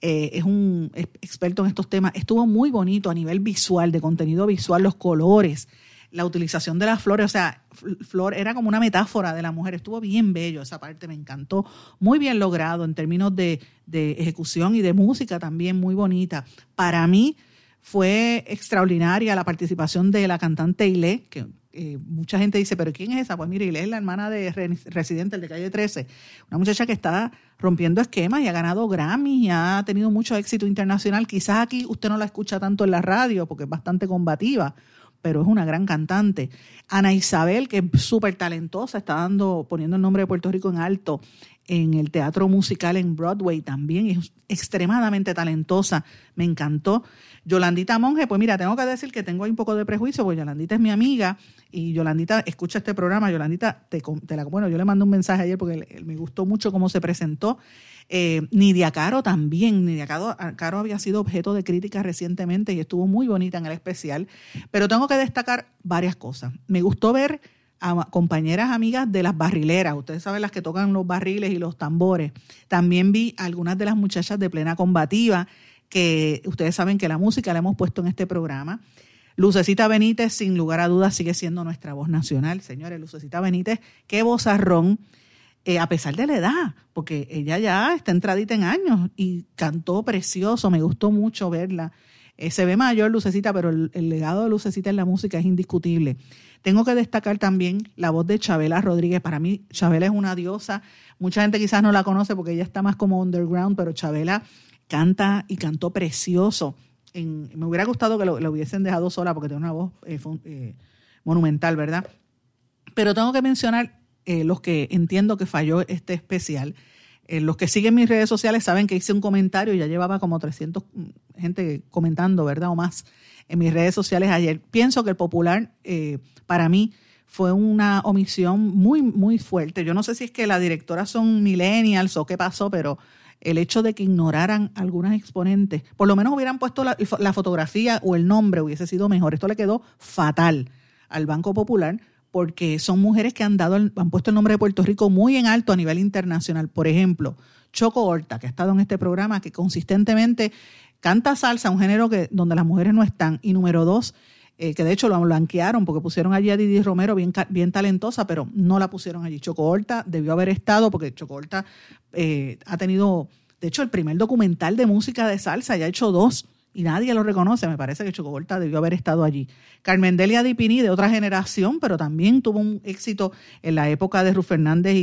Eh, es un experto en estos temas. Estuvo muy bonito a nivel visual, de contenido visual, los colores la utilización de las flores, o sea, flor era como una metáfora de la mujer, estuvo bien bello esa parte, me encantó, muy bien logrado en términos de, ejecución y de música también muy bonita. Para mí fue extraordinaria la participación de la cantante Ile, que eh, mucha gente dice, pero ¿quién es esa? Pues mire, Ile es la hermana de Residente, el de Calle 13, una muchacha que está rompiendo esquemas y ha ganado Grammy y ha tenido mucho éxito internacional. Quizás aquí usted no la escucha tanto en la radio porque es bastante combativa, pero es una gran cantante. Ana Isabel, que es súper talentosa, está dando, poniendo el nombre de Puerto Rico en alto en el teatro musical en Broadway también, es extremadamente talentosa, me encantó. Yolandita Monge, pues mira, tengo que decir que tengo ahí un poco de prejuicio, porque Yolandita es mi amiga y Yolandita escucha este programa, Yolandita, te, la, bueno, yo le mandé un mensaje ayer porque me gustó mucho cómo se presentó eh, Nidia Caro también, Nidia Caro, Caro había sido objeto de crítica recientemente y estuvo muy bonita en el especial, pero tengo que destacar varias cosas. Me gustó ver a compañeras amigas de las barrileras, ustedes saben las que tocan los barriles y los tambores. También vi algunas de las muchachas de plena combativa, que ustedes saben que la música la hemos puesto en este programa. Lucecita Benítez, sin lugar a dudas, sigue siendo nuestra voz nacional. Señores, Lucecita Benítez, qué vozarrón eh, a pesar de la edad, porque ella ya está entradita en años y cantó precioso, me gustó mucho verla. Eh, se ve mayor Lucecita, pero el, legado de Lucecita en la música es indiscutible. Tengo que destacar también la voz de Chabela Rodríguez. Para mí, Chabela es una diosa. Mucha gente quizás no la conoce porque ella está más como underground, pero Chabela canta y cantó precioso. me hubiera gustado que lo, hubiesen dejado sola porque tiene una voz eh, monumental, ¿verdad? Pero tengo que mencionar eh, los que entiendo que falló este especial. Eh, los que siguen mis redes sociales saben que hice un comentario, ya llevaba como 300 mm, gente comentando, ¿verdad? O más en mis redes sociales ayer. Pienso que el popular, eh, para mí, fue una omisión muy, muy fuerte. Yo no sé si es que la directora son millennials o qué pasó, pero el hecho de que ignoraran algunas exponentes, por lo menos hubieran puesto la fotografía o el nombre, hubiese sido mejor. Esto le quedó fatal al Banco Popular porque son mujeres que han dado, han puesto el nombre de Puerto Rico muy en alto a nivel internacional. Por ejemplo, Choco Horta, que ha estado en este programa, que consistentemente canta salsa, un género que, donde las mujeres no están. Y número dos, eh, que de hecho lo blanquearon porque pusieron allí a Didi Romero bien, bien talentosa, pero no la pusieron allí. Choco Horta debió haber estado porque Choco Horta eh, ha tenido, de hecho, el primer documental de música de salsa, ya ha hecho dos y nadie lo reconoce. Me parece que Chocobolta debió haber estado allí. Carmen Delia Dipini, de otra generación, pero también tuvo un éxito en la época de Ruth Fernández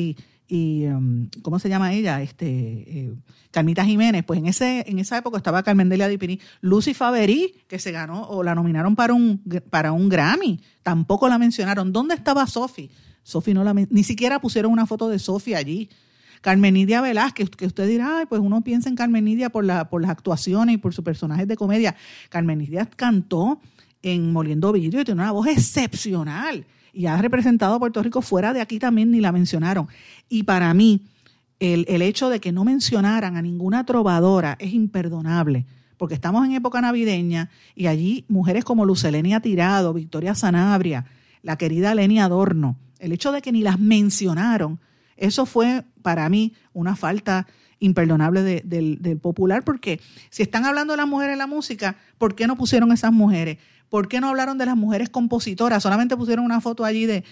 y, um, ¿cómo se llama ella? Este, eh, Carmita Jiménez. Pues en, ese, en esa época estaba Carmen Delia Dipini. Lucy Faverí, que se ganó o la nominaron para un, para un Grammy. Tampoco la mencionaron. ¿Dónde estaba Sophie? Sophie no la ni siquiera pusieron una foto de Sophie allí. Carmenidia Velázquez, que usted dirá, Ay, pues uno piensa en Carmenidia por, la, por las actuaciones y por sus personajes de comedia. Carmenidia cantó en Moliendo Vidrio y tiene una voz excepcional y ha representado a Puerto Rico fuera de aquí también, ni la mencionaron. Y para mí, el, hecho de que no mencionaran a ninguna trovadora es imperdonable porque estamos en época navideña y allí mujeres como Lucelenia Tirado, Victoria Sanabria, la querida Leni Adorno, el hecho de que ni las mencionaron eso fue para mí una falta imperdonable del, popular, porque si están hablando de las mujeres en la música, ¿por qué no pusieron esas mujeres? ¿Por qué no hablaron de las mujeres compositoras? Solamente pusieron una foto allí de,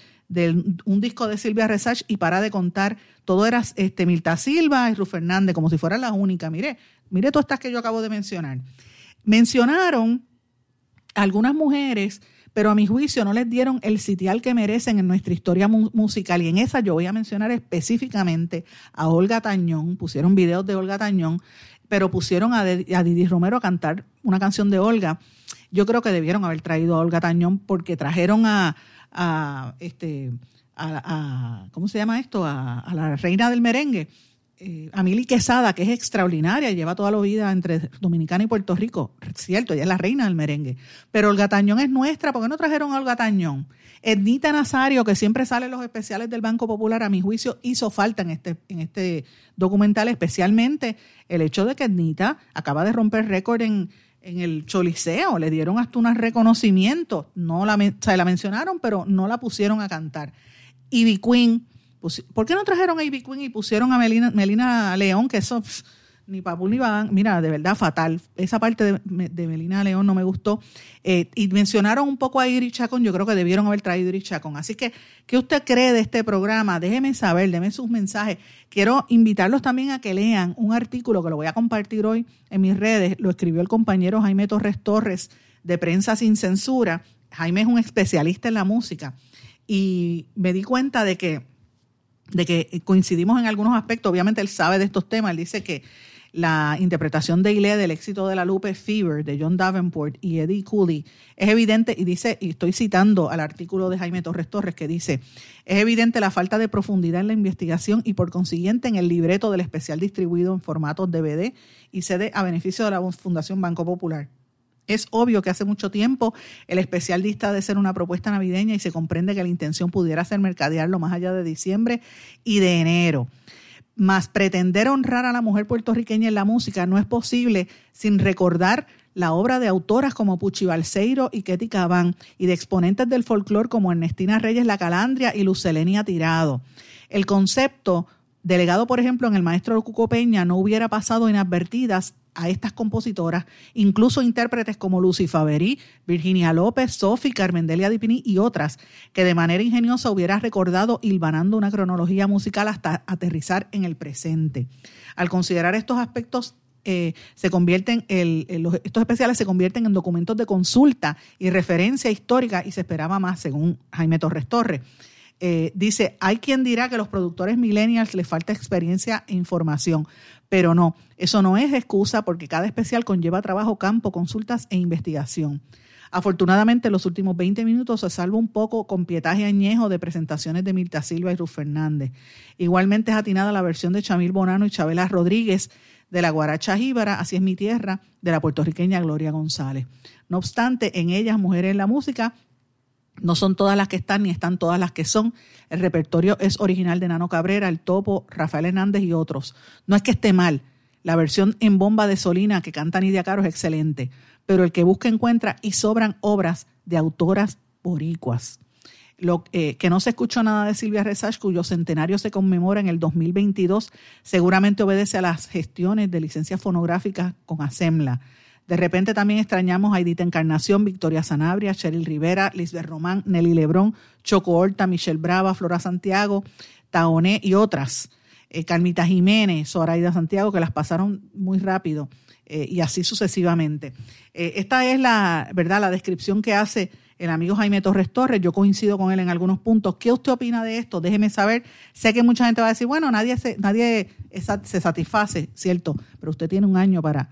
un disco de Silvia Resach y para de contar, todo era este, Milta Silva y Ruth Fernández, como si fueran las únicas. Mire, mire todas estas que yo acabo de mencionar. Mencionaron algunas mujeres, pero a mi juicio no les dieron el sitial que merecen en nuestra historia musical. Y en esa yo voy a mencionar específicamente a Olga Tañón. Pusieron videos de Olga Tañón, pero pusieron a, a Didi Romero a cantar una canción de Olga. Yo creo que debieron haber traído a Olga Tañón porque trajeron a, a este, a, ¿cómo se llama esto? A, la reina del merengue eh, Amili Quesada, que es extraordinaria, lleva toda la vida entre Dominicana y Puerto Rico, cierto, ella es la reina del merengue. Pero Olga Tañón es nuestra, ¿por qué no trajeron a Olga Tañón? Ednita Nazario, que siempre sale en los especiales del Banco Popular, a mi juicio hizo falta en este, en este documental, especialmente el hecho de que Ednita acaba de romper récord en, en el Choliseo, le dieron hasta un reconocimiento, no la, o la mencionaron, pero no la pusieron a cantar. Ivy Queen, ¿Por qué no trajeron a Ivy Queen y pusieron a Melina, Melina León? Que eso, ni Papu ni van, mira, de verdad fatal. Esa parte de, Melina León no me gustó. Eh, y mencionaron un poco a Iris Chacón, yo creo que debieron haber traído a Iris Chacón. Así que, ¿qué usted cree de este programa? Déjeme saber, déme sus mensajes. Quiero invitarlos también a que lean un artículo que lo voy a compartir hoy en mis redes. Lo escribió el compañero Jaime Torres Torres de Prensa Sin Censura. Jaime es un especialista en la música. Y me di cuenta de que de que coincidimos en algunos aspectos. Obviamente él sabe de estos temas. Él dice que la interpretación de Ile del éxito de la Lupe Fever de John Davenport y Eddie Cooley es evidente, y dice, y estoy citando al artículo de Jaime Torres Torres que dice, es evidente la falta de profundidad en la investigación y por consiguiente en el libreto del especial distribuido en formatos DVD y CD a beneficio de la Fundación Banco Popular. Es obvio que hace mucho tiempo el especial dista de ser una propuesta navideña y se comprende que la intención pudiera ser mercadearlo más allá de diciembre y de enero. Mas pretender honrar a la mujer puertorriqueña en la música no es posible sin recordar la obra de autoras como Puchi Balseiro y Ketty Cabán y de exponentes del folclore como Ernestina Reyes La Calandria y Lucelenia Tirado. El concepto delegado, por ejemplo, en el maestro Cuco Peña no hubiera pasado inadvertidas a estas compositoras, incluso intérpretes como Lucy Faberí, Virginia López, Sophie, Carmen Delia Dipini y otras, que de manera ingeniosa hubiera recordado hilvanando una cronología musical hasta aterrizar en el presente. Al considerar estos aspectos eh, se convierten, estos especiales se convierten en documentos de consulta y referencia histórica y se esperaba más, según Jaime Torres Torres. Eh, dice, hay quien dirá que a los productores millennials les falta experiencia e información, pero no, eso no es excusa porque cada especial conlleva trabajo, campo, consultas e investigación. Afortunadamente, en los últimos 20 minutos se salva un poco con pietaje añejo de presentaciones de Mirta Silva y Ruth Fernández. Igualmente es atinada la versión de Chamil Bonano y Chabela Rodríguez de la Guaracha Jíbara, Así es mi tierra, de la puertorriqueña Gloria González. No obstante, en ellas, Mujeres en la Música, no son todas las que están ni están todas las que son. El repertorio es original de Nano Cabrera, El Topo, Rafael Hernández y otros. No es que esté mal. La versión en bomba de Solina que canta Nidia Caro es excelente. Pero el que busca encuentra y sobran obras de autoras boricuas. Lo, eh, que no se escuchó nada de Silvia Resach, cuyo centenario se conmemora en el 2022, seguramente obedece a las gestiones de licencias fonográficas con ASEMLA. De repente también extrañamos a Edith Encarnación, Victoria Sanabria, Cheryl Rivera, Lisbeth Román, Nelly Lebrón, Choco Horta, Michelle Brava, Flora Santiago, Taoné y otras. Eh, Carmita Jiménez, Zoraida Santiago, que las pasaron muy rápido eh, y así sucesivamente. Eh, esta es la, ¿verdad? la descripción que hace el amigo Jaime Torres Torres. Yo coincido con él en algunos puntos. ¿Qué usted opina de esto? Déjeme saber. Sé que mucha gente va a decir, bueno, nadie se, nadie se satisface, ¿cierto? Pero usted tiene un año para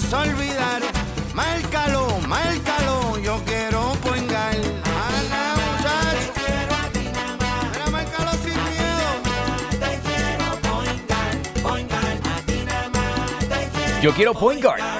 podrás olvidar. Márcalo, márcalo, yo quiero poingar. Quiero a ti sin miedo. Yo quiero.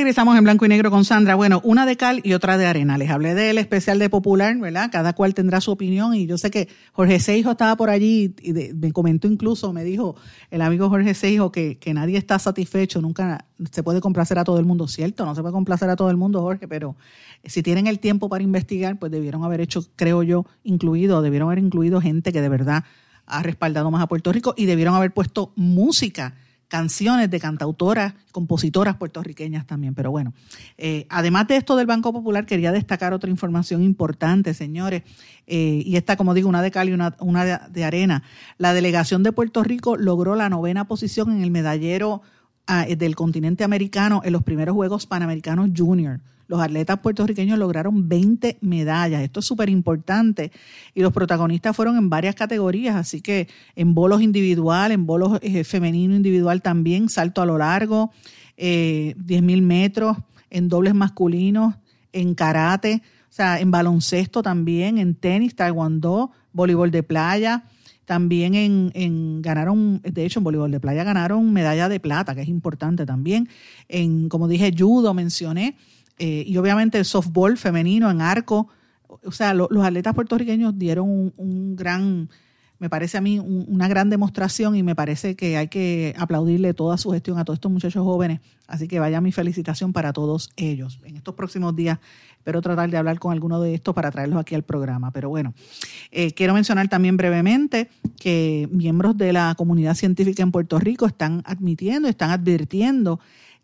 Regresamos en blanco y negro con Sandra. Bueno, una de cal y otra de arena. Les hablé del especial de Popular, ¿verdad? Cada cual tendrá su opinión y yo sé que Jorge Seijo estaba por allí y me comentó incluso, me dijo el amigo Jorge Seijo que, que nadie está satisfecho, nunca se puede complacer a todo el mundo, ¿cierto? No se puede complacer a todo el mundo, Jorge, pero si tienen el tiempo para investigar, pues debieron haber hecho, creo yo, incluido, debieron haber incluido gente que de verdad ha respaldado más a Puerto Rico y debieron haber puesto música canciones de cantautoras, compositoras puertorriqueñas también. Pero bueno, eh, además de esto del Banco Popular, quería destacar otra información importante, señores, eh, y esta, como digo, una de cal y una, una de, arena. La delegación de Puerto Rico logró la novena posición en el medallero ah, del continente americano en los primeros Juegos Panamericanos Junior los atletas puertorriqueños lograron 20 medallas. Esto es súper importante. Y los protagonistas fueron en varias categorías, así que en bolos individual, en bolos eh, femenino individual también, salto a lo largo, eh, 10.000 metros, en dobles masculinos, en karate, o sea, en baloncesto también, en tenis, taekwondo, voleibol de playa. También en, en, ganaron, de hecho en voleibol de playa ganaron medalla de plata, que es importante también. En, como dije, judo mencioné. Eh, y obviamente el softball femenino en arco. O sea, los atletas puertorriqueños dieron un, gran, me parece a mí, una gran demostración y me parece que hay que aplaudirle toda su gestión a todos estos muchachos jóvenes. Así que vaya mi felicitación para todos ellos. En estos próximos días espero tratar de hablar con alguno de estos para traerlos aquí al programa. Pero bueno, eh, quiero mencionar también brevemente que miembros de la comunidad científica en Puerto Rico están admitiendo, están advirtiendo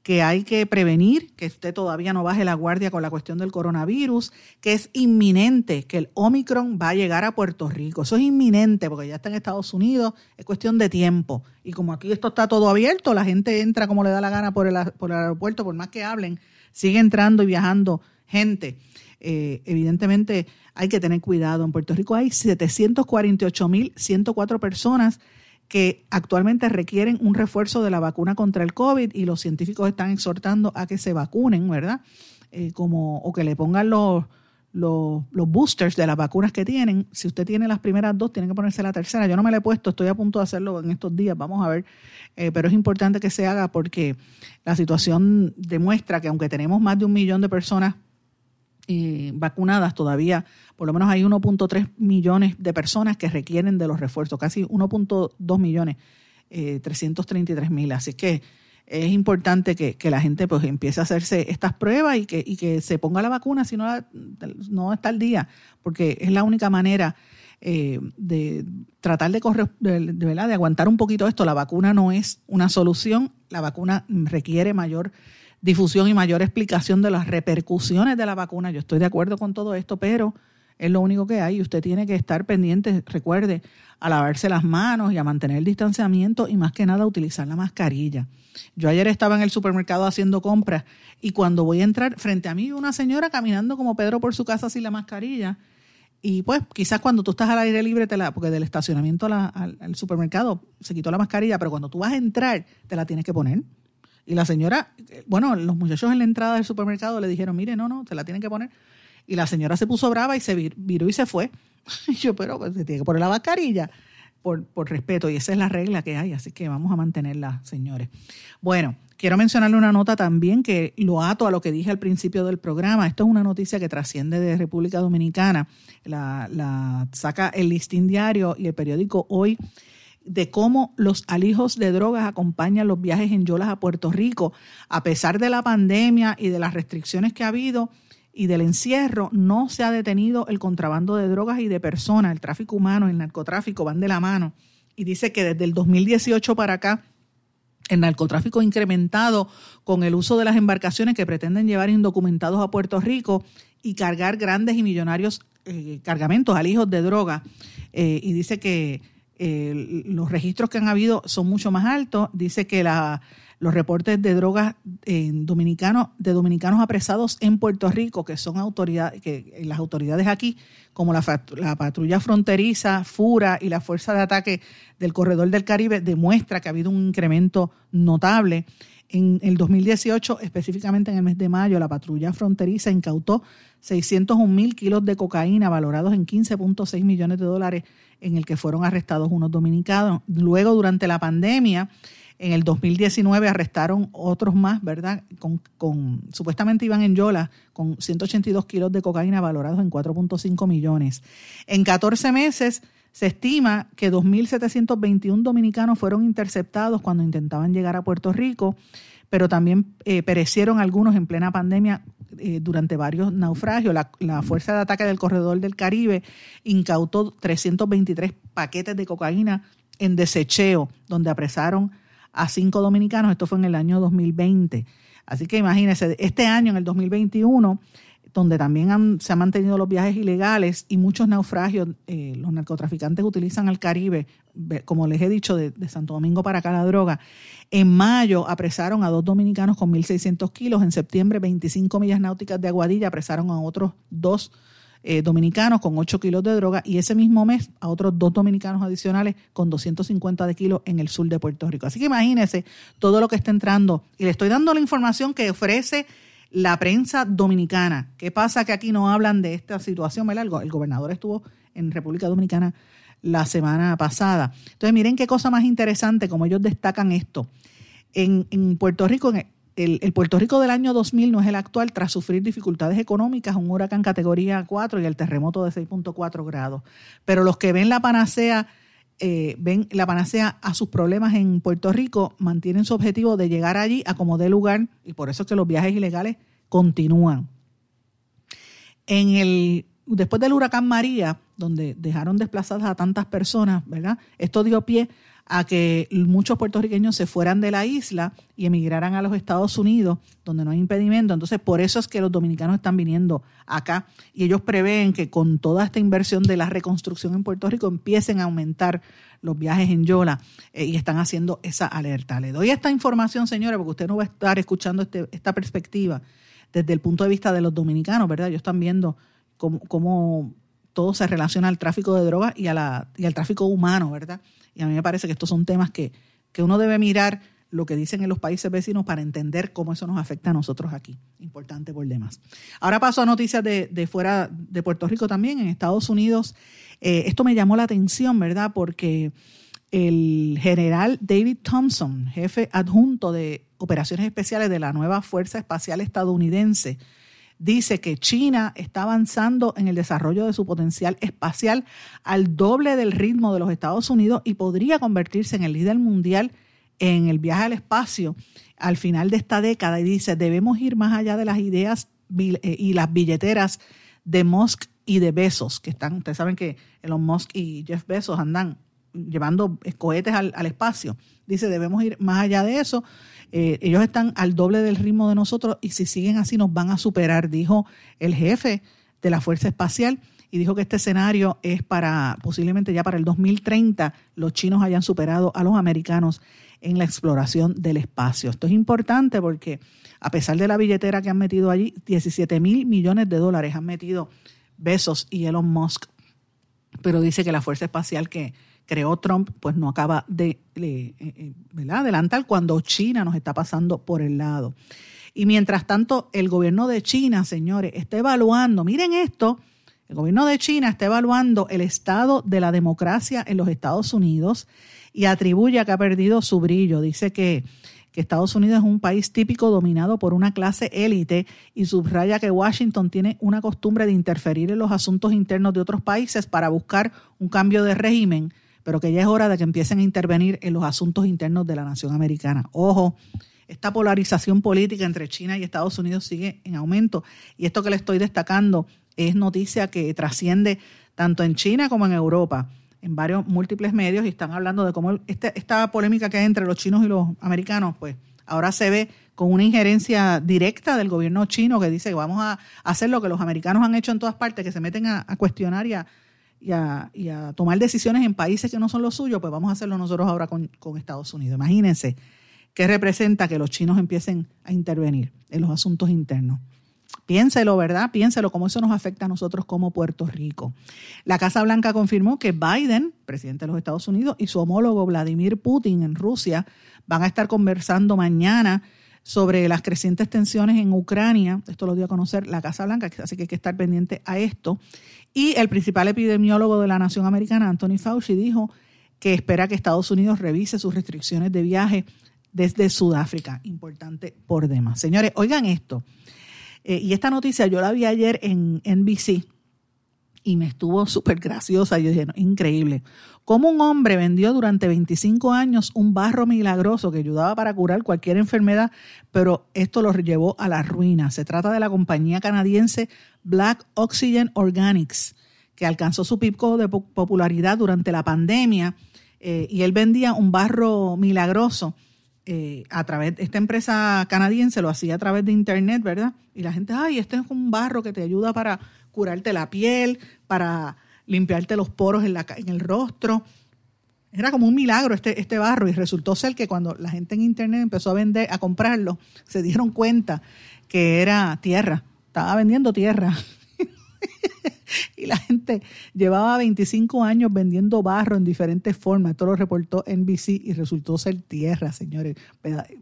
que hay que prevenir, que usted todavía no baje la guardia con la cuestión del coronavirus, que es inminente que el Omicron va a llegar a Puerto Rico. Eso es inminente porque ya está en Estados Unidos, es cuestión de tiempo. Y como aquí esto está todo abierto, la gente entra como le da la gana por el, por el aeropuerto, por más que hablen, sigue entrando y viajando gente. Eh, evidentemente hay que tener cuidado. En Puerto Rico hay 748.104 personas que actualmente requieren un refuerzo de la vacuna contra el COVID y los científicos están exhortando a que se vacunen, ¿verdad? Eh, como, o que le pongan los, los, boosters de las vacunas que tienen. Si usted tiene las primeras dos, tiene que ponerse la tercera. Yo no me la he puesto, estoy a punto de hacerlo en estos días, vamos a ver. Eh, pero es importante que se haga porque la situación demuestra que aunque tenemos más de un millón de personas eh, vacunadas, todavía por lo menos hay 1.3 millones de personas que requieren de los refuerzos, casi 1.2 millones, eh, 333 mil. Así que es importante que, la gente pues empiece a hacerse estas pruebas y que, y que se ponga la vacuna si no, no está al día, porque es la única manera eh, de tratar de, correr, de, de, de aguantar un poquito esto. La vacuna no es una solución, la vacuna requiere mayor difusión y mayor explicación de las repercusiones de la vacuna. Yo estoy de acuerdo con todo esto, pero es lo único que hay. Usted tiene que estar pendiente, recuerde, a lavarse las manos y a mantener el distanciamiento y más que nada a utilizar la mascarilla. Yo ayer estaba en el supermercado haciendo compras y cuando voy a entrar, frente a mí una señora caminando como Pedro por su casa sin la mascarilla. Y pues quizás cuando tú estás al aire libre, te la, porque del estacionamiento al supermercado se quitó la mascarilla, pero cuando tú vas a entrar, te la tienes que poner. Y la señora, bueno, los muchachos en la entrada del supermercado le dijeron, mire, no, no, se la tienen que poner. Y la señora se puso brava y se viró y se fue. Y yo, pero pues, se tiene que poner la mascarilla por, por respeto. Y esa es la regla que hay, así que vamos a mantenerla, señores. Bueno, quiero mencionarle una nota también que lo ato a lo que dije al principio del programa. Esto es una noticia que trasciende de República Dominicana. La, la saca el listín diario y el periódico Hoy de cómo los alijos de drogas acompañan los viajes en Yolas a Puerto Rico. A pesar de la pandemia y de las restricciones que ha habido y del encierro, no se ha detenido el contrabando de drogas y de personas. El tráfico humano y el narcotráfico van de la mano. Y dice que desde el 2018 para acá el narcotráfico incrementado con el uso de las embarcaciones que pretenden llevar indocumentados a Puerto Rico y cargar grandes y millonarios eh, cargamentos, alijos de droga. Eh, y dice que eh, los registros que han habido son mucho más altos. Dice que la, los reportes de drogas dominicanos, de dominicanos apresados en Puerto Rico, que son autoridades, que las autoridades aquí, como la, la, patrulla fronteriza, FURA y la Fuerza de Ataque del Corredor del Caribe, demuestra que ha habido un incremento notable. En el 2018, específicamente en el mes de mayo, la patrulla fronteriza incautó 601 mil kilos de cocaína valorados en 15.6 millones de dólares en el que fueron arrestados unos dominicanos. Luego, durante la pandemia, en el 2019 arrestaron otros más, ¿verdad? Con, con, supuestamente iban en Yola con 182 kilos de cocaína valorados en 4.5 millones. En 14 meses se estima que 2.721 dominicanos fueron interceptados cuando intentaban llegar a Puerto Rico, pero también eh, perecieron algunos en plena pandemia eh, durante varios naufragios. La, la, Fuerza de Ataque del Corredor del Caribe incautó 323 paquetes de cocaína en desecheo, donde apresaron a cinco dominicanos. Esto fue en el año 2020. Así que imagínense, este año, en el 2021, donde también se han mantenido los viajes ilegales y muchos naufragios, eh, los narcotraficantes utilizan al Caribe, como les he dicho, de, Santo Domingo para acá la droga. En mayo apresaron a dos dominicanos con 1.600 kilos. En septiembre, 25 millas náuticas de Aguadilla apresaron a otros dos eh, dominicanos con 8 kilos de droga y ese mismo mes a otros dos dominicanos adicionales con 250 de kilos en el sur de Puerto Rico. Así que imagínense todo lo que está entrando. Y le estoy dando la información que ofrece la prensa dominicana. ¿Qué pasa que aquí no hablan de esta situación? El, el gobernador estuvo en República Dominicana la semana pasada. Entonces, miren qué cosa más interesante, como ellos destacan esto. En, en Puerto Rico, en, el, Puerto Rico del año 2000 no es el actual tras sufrir dificultades económicas, un huracán categoría 4 y el terremoto de 6.4 grados. Pero los que ven la panacea, eh, ven la panacea a sus problemas en Puerto Rico, mantienen su objetivo de llegar allí a como dé lugar y por eso es que los viajes ilegales continúan. En el, después del huracán María, donde dejaron desplazadas a tantas personas, ¿verdad? Esto dio pie a que muchos puertorriqueños se fueran de la isla y emigraran a los Estados Unidos, donde no hay impedimento. Entonces, por eso es que los dominicanos están viniendo acá y ellos prevén que con toda esta inversión de la reconstrucción en Puerto Rico empiecen a aumentar los viajes en Yola eh, y están haciendo esa alerta. Le doy esta información, señora, porque usted no va a estar escuchando este, esta perspectiva desde el punto de vista de los dominicanos, ¿verdad? Ellos están viendo cómo, cómo todo se relaciona al tráfico de drogas y, y al tráfico humano, ¿verdad? Y a mí me parece que estos son temas que, uno debe mirar lo que dicen en los países vecinos para entender cómo eso nos afecta a nosotros aquí. Importante por demás. Ahora paso a noticias de, fuera de Puerto Rico también, en Estados Unidos. Eh, esto me llamó la atención, ¿verdad? Porque el general David Thompson, jefe adjunto de operaciones especiales de la nueva Fuerza Espacial Estadounidense, dice que China está avanzando en el desarrollo de su potencial espacial al doble del ritmo de los Estados Unidos y podría convertirse en el líder mundial en el viaje al espacio al final de esta década. Y dice, debemos ir más allá de las ideas eh, y las billeteras de Musk y de Bezos, que están, ustedes saben que Elon Musk y Jeff Bezos andan llevando cohetes al, al espacio. Dice, debemos ir más allá de eso eh, ellos están al doble del ritmo de nosotros y si siguen así nos van a superar, dijo el jefe de la Fuerza Espacial y dijo que este escenario es para posiblemente ya para el 2030 los chinos hayan superado a los americanos en la exploración del espacio. Esto es importante porque a pesar de la billetera que han metido allí, 17 mil millones de dólares han metido Besos y Elon Musk, pero dice que la Fuerza Espacial que creó Trump, pues no acaba de eh, eh, adelantar cuando China nos está pasando por el lado. Y mientras tanto, el gobierno de China, señores, está evaluando, miren esto, el gobierno de China está evaluando el estado de la democracia en los Estados Unidos y atribuye a que ha perdido su brillo. Dice que, que Estados Unidos es un país típico dominado por una clase élite y subraya que Washington tiene una costumbre de interferir en los asuntos internos de otros países para buscar un cambio de régimen pero que ya es hora de que empiecen a intervenir en los asuntos internos de la nación americana. Ojo, esta polarización política entre China y Estados Unidos sigue en aumento y esto que le estoy destacando es noticia que trasciende tanto en China como en Europa. en varios múltiples medios y están hablando de cómo este, esta polémica que hay entre los chinos y los americanos, pues ahora se ve con una injerencia directa del gobierno chino que dice vamos a hacer lo que los americanos han hecho en todas partes, que se meten a, cuestionar y a, tomar decisiones en países que no son los suyos, pues vamos a hacerlo nosotros ahora con Estados Unidos. Imagínense qué representa que los chinos empiecen a intervenir en los asuntos internos. Piénselo, ¿verdad? Piénselo, cómo eso nos afecta a nosotros como Puerto Rico. La Casa Blanca confirmó que Biden, presidente de los Estados Unidos, y su homólogo Vladimir Putin en Rusia van a estar conversando mañana sobre las crecientes tensiones en Ucrania. Esto lo dio a conocer la Casa Blanca, así que hay que estar pendiente a esto. Y el principal epidemiólogo de la nación americana, Anthony Fauci, dijo que espera que Estados Unidos revise sus restricciones de viaje desde Sudáfrica. Importante por demás. Señores, oigan esto. Eh, y esta noticia yo la vi ayer en NBC y me estuvo súper graciosa. Yo dije, increíble. Cómo un hombre vendió durante 25 años un barro milagroso que ayudaba para curar cualquier enfermedad, pero esto lo llevó a la ruina. Se trata de la compañía canadiense Black Oxygen Organics, que alcanzó su pico de popularidad durante la pandemia eh, y él vendía un barro milagroso eh, a través de esta empresa canadiense, lo hacía a través de internet, ¿verdad? Y la gente, ay, este es un barro que te ayuda para curarte la piel, para limpiarte los poros en, la, en el rostro. Era como un milagro este, este barro y resultó ser que cuando la gente en internet empezó a vender, a comprarlo, se dieron cuenta que era tierra, estaba vendiendo tierra. y la gente llevaba 25 años vendiendo barro en diferentes formas. Esto lo reportó NBC y resultó ser tierra, señores.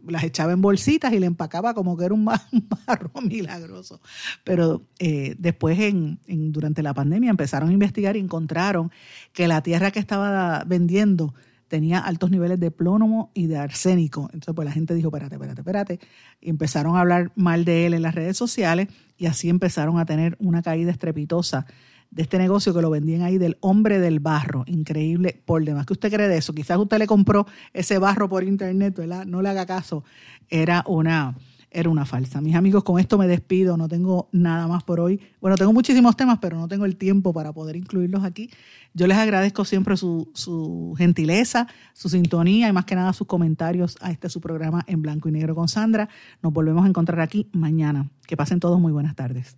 Las echaba en bolsitas y le empacaba como que era un barro milagroso. Pero eh, después, en, durante la pandemia, empezaron a investigar y encontraron que la tierra que estaba vendiendo tenía altos niveles de plomo y de arsénico. Entonces, pues la gente dijo, espérate, espérate, espérate. Y empezaron a hablar mal de él en las redes sociales y así empezaron a tener una caída estrepitosa de este negocio que lo vendían ahí del hombre del barro. Increíble por demás. ¿Qué usted cree de eso? Quizás usted le compró ese barro por internet, ¿verdad? No le haga caso. Era una, era una falsa. Mis amigos, con esto me despido. No tengo nada más por hoy. Bueno, tengo muchísimos temas, pero no tengo el tiempo para poder incluirlos aquí. Yo les agradezco siempre su, su gentileza, su sintonía y más que nada sus comentarios a este su programa en blanco y negro con Sandra. Nos volvemos a encontrar aquí mañana. Que pasen todos muy buenas tardes.